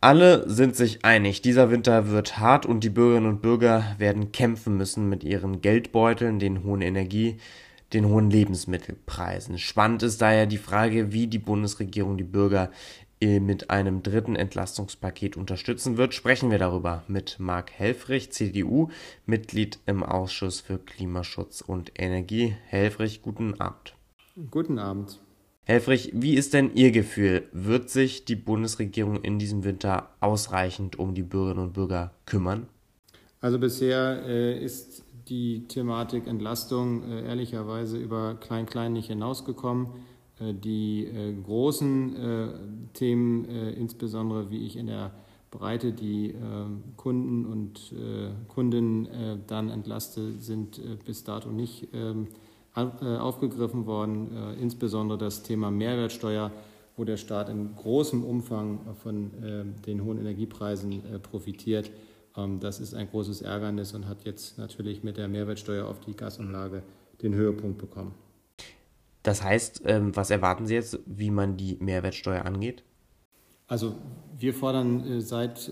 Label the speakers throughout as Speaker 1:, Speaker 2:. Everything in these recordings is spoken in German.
Speaker 1: Alle sind sich einig, dieser Winter wird hart und die Bürgerinnen und Bürger werden kämpfen müssen mit ihren Geldbeuteln, den hohen Energie, den hohen Lebensmittelpreisen. Spannend ist daher die Frage, wie die Bundesregierung die Bürger äh, mit einem dritten Entlastungspaket unterstützen wird. Sprechen wir darüber mit Marc Helfrich, CDU, Mitglied im Ausschuss für Klimaschutz und Energie. Helfrich, guten Abend.
Speaker 2: Guten Abend.
Speaker 1: Helfrich, wie ist denn Ihr Gefühl? Wird sich die Bundesregierung in diesem Winter ausreichend um die Bürgerinnen und Bürger kümmern?
Speaker 2: Also bisher äh, ist die Thematik Entlastung äh, ehrlicherweise über Klein-Klein nicht hinausgekommen. Äh, die äh, großen äh, Themen, äh, insbesondere wie ich in der Breite die Kunden und Kundinnen dann entlaste, sind bis dato nicht äh, aufgegriffen worden, äh, insbesondere das Thema Mehrwertsteuer, wo der Staat in großem Umfang von äh, den hohen Energiepreisen profitiert. Ähm, das ist ein großes Ärgernis und hat jetzt natürlich mit der Mehrwertsteuer auf die Gasumlage den Höhepunkt bekommen.
Speaker 1: Das heißt, ähm, was erwarten Sie jetzt, wie man die Mehrwertsteuer angeht?
Speaker 2: Also wir fordern seit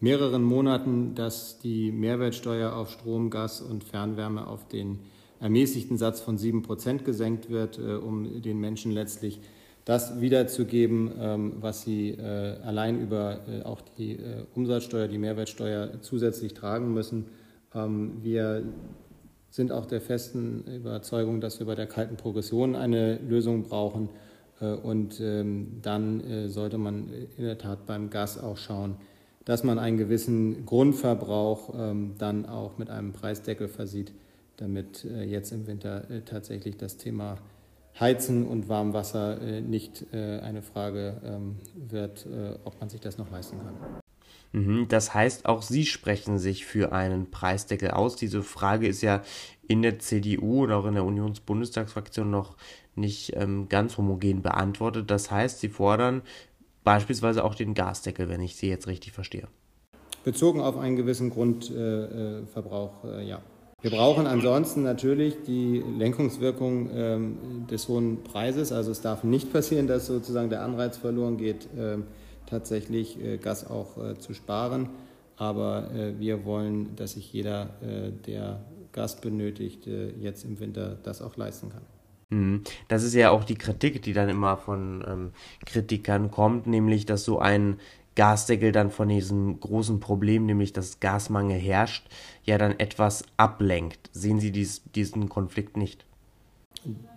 Speaker 2: mehreren Monaten, dass die Mehrwertsteuer auf Strom, Gas und Fernwärme auf den ermäßigten Satz von 7 Prozent gesenkt wird, äh, um den Menschen letztlich das wiederzugeben, ähm, was sie äh, allein über äh, auch die Umsatzsteuer, die Mehrwertsteuer zusätzlich tragen müssen. Ähm, wir sind auch der festen Überzeugung, dass wir bei der kalten Progression eine Lösung brauchen. Und ähm, dann sollte man in der Tat beim Gas auch schauen, dass man einen gewissen Grundverbrauch dann auch mit einem Preisdeckel versieht damit äh, jetzt im Winter äh, tatsächlich das Thema Heizen und Warmwasser äh, nicht eine Frage ähm, wird, ob man sich das noch leisten kann.
Speaker 1: Mhm, das heißt, auch Sie sprechen sich für einen Preisdeckel aus. Diese Frage ist ja in der CDU oder auch in der Unionsbundestagsfraktion noch nicht ähm, ganz homogen beantwortet. Das heißt, Sie fordern beispielsweise auch den Gasdeckel, wenn ich Sie jetzt richtig verstehe.
Speaker 2: Bezogen auf einen gewissen Grundverbrauch, äh, äh, ja. Wir brauchen ansonsten natürlich die Lenkungswirkung ähm, des hohen Preises. Also es darf nicht passieren, dass sozusagen der Anreiz verloren geht, äh, tatsächlich äh, Gas auch äh, zu sparen. Aber äh, wir wollen, dass sich jeder, äh, der Gas benötigt, äh, jetzt im Winter das auch leisten kann.
Speaker 1: Mhm. Das ist ja auch die Kritik, die dann immer von ähm, Kritikern kommt, nämlich dass so ein Gasdeckel dann von diesem großen Problem, nämlich dass Gasmangel herrscht, ja dann etwas ablenkt. Sehen Sie dies, diesen Konflikt nicht?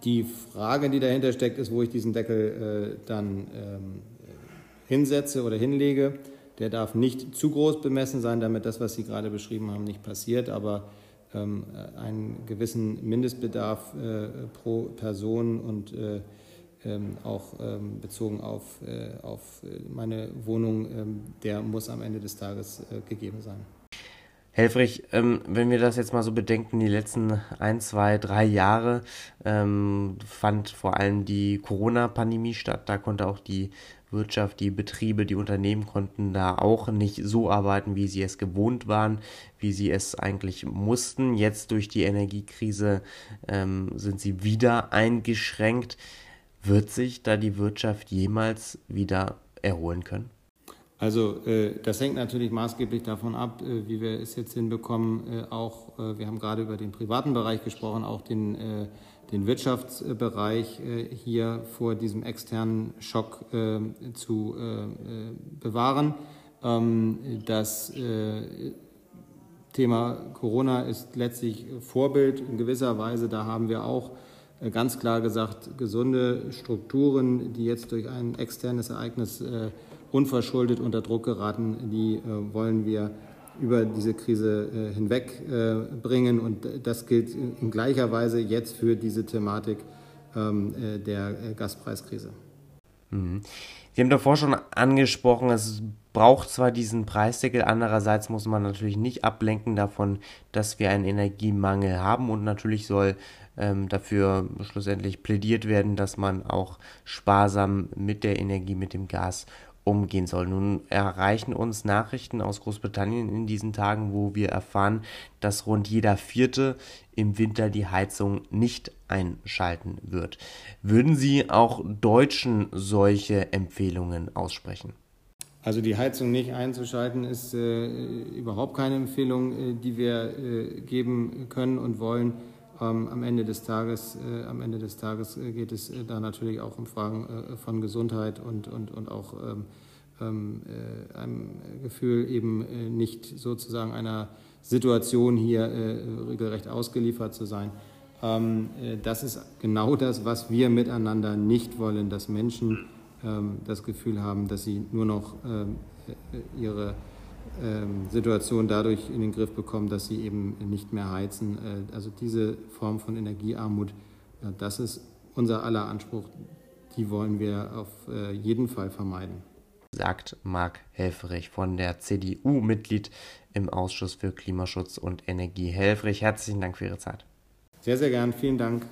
Speaker 2: Die Frage, die dahinter steckt, ist, wo ich diesen Deckel äh, dann ähm, hinsetze oder hinlege. Der darf nicht zu groß bemessen sein, damit das, was Sie gerade beschrieben haben, nicht passiert. Aber ähm, einen gewissen Mindestbedarf äh, pro Person und äh, ähm, auch ähm, bezogen auf, äh, auf meine Wohnung, ähm, der muss am Ende des Tages äh, gegeben sein.
Speaker 1: Helfrich, ähm, wenn wir das jetzt mal so bedenken, die letzten ein, zwei, drei Jahre ähm, fand vor allem die Corona-Pandemie statt. Da konnte auch die Wirtschaft, die Betriebe, die Unternehmen konnten da auch nicht so arbeiten, wie sie es gewohnt waren, wie sie es eigentlich mussten. Jetzt durch die Energiekrise ähm, sind sie wieder eingeschränkt. Wird sich da die Wirtschaft jemals wieder erholen können?
Speaker 2: Also äh, das hängt natürlich maßgeblich davon ab, äh, wie wir es jetzt hinbekommen. Äh, auch wir haben gerade über den privaten Bereich gesprochen, auch den, den Wirtschaftsbereich hier vor diesem externen Schock zu bewahren. Ähm, das Thema Corona ist letztlich Vorbild in gewisser Weise. Da haben wir auch ganz klar gesagt, gesunde Strukturen, die jetzt durch ein externes Ereignis äh, unverschuldet unter Druck geraten, die äh, wollen wir über diese Krise hinweg bringen. Und das gilt in gleicher Weise jetzt für diese Thematik ähm, der Gaspreiskrise.
Speaker 1: Mhm. Sie haben davor schon angesprochen, es braucht zwar diesen Preisdeckel, andererseits muss man natürlich nicht ablenken davon, dass wir einen Energiemangel haben und natürlich soll ähm, dafür schlussendlich plädiert werden, dass man auch sparsam mit der Energie, mit dem Gas umgehen soll. Nun erreichen uns Nachrichten aus Großbritannien in diesen Tagen, wo wir erfahren, dass rund jeder Vierte im Winter die Heizung nicht einschalten wird. Würden Sie auch Deutschen solche Empfehlungen aussprechen?
Speaker 2: Also die Heizung nicht einzuschalten ist äh, überhaupt keine Empfehlung, äh, die wir äh, geben können und wollen. Ähm, am Ende des Tages, äh, am Ende des Tages äh, geht es äh, da natürlich auch um Fragen von Gesundheit und, und, und auch ähm, ähm, einem Gefühl eben nicht sozusagen einer Situation hier regelrecht ausgeliefert zu sein. Ähm, das ist genau das, was wir miteinander nicht wollen, dass Menschen das Gefühl haben, dass sie nur noch ähm, ihre ähm, Situation dadurch in den Griff bekommen, dass sie eben nicht mehr heizen. Äh, also diese Form von Energiearmut, das ist unser aller Anspruch. Die wollen wir auf äh, jeden Fall vermeiden.
Speaker 1: Sagt Marc Helferich von der CDU, Mitglied im Ausschuss für Klimaschutz und Energie. Helferich, herzlichen Dank für Ihre Zeit.
Speaker 2: Sehr, sehr gern. Vielen Dank.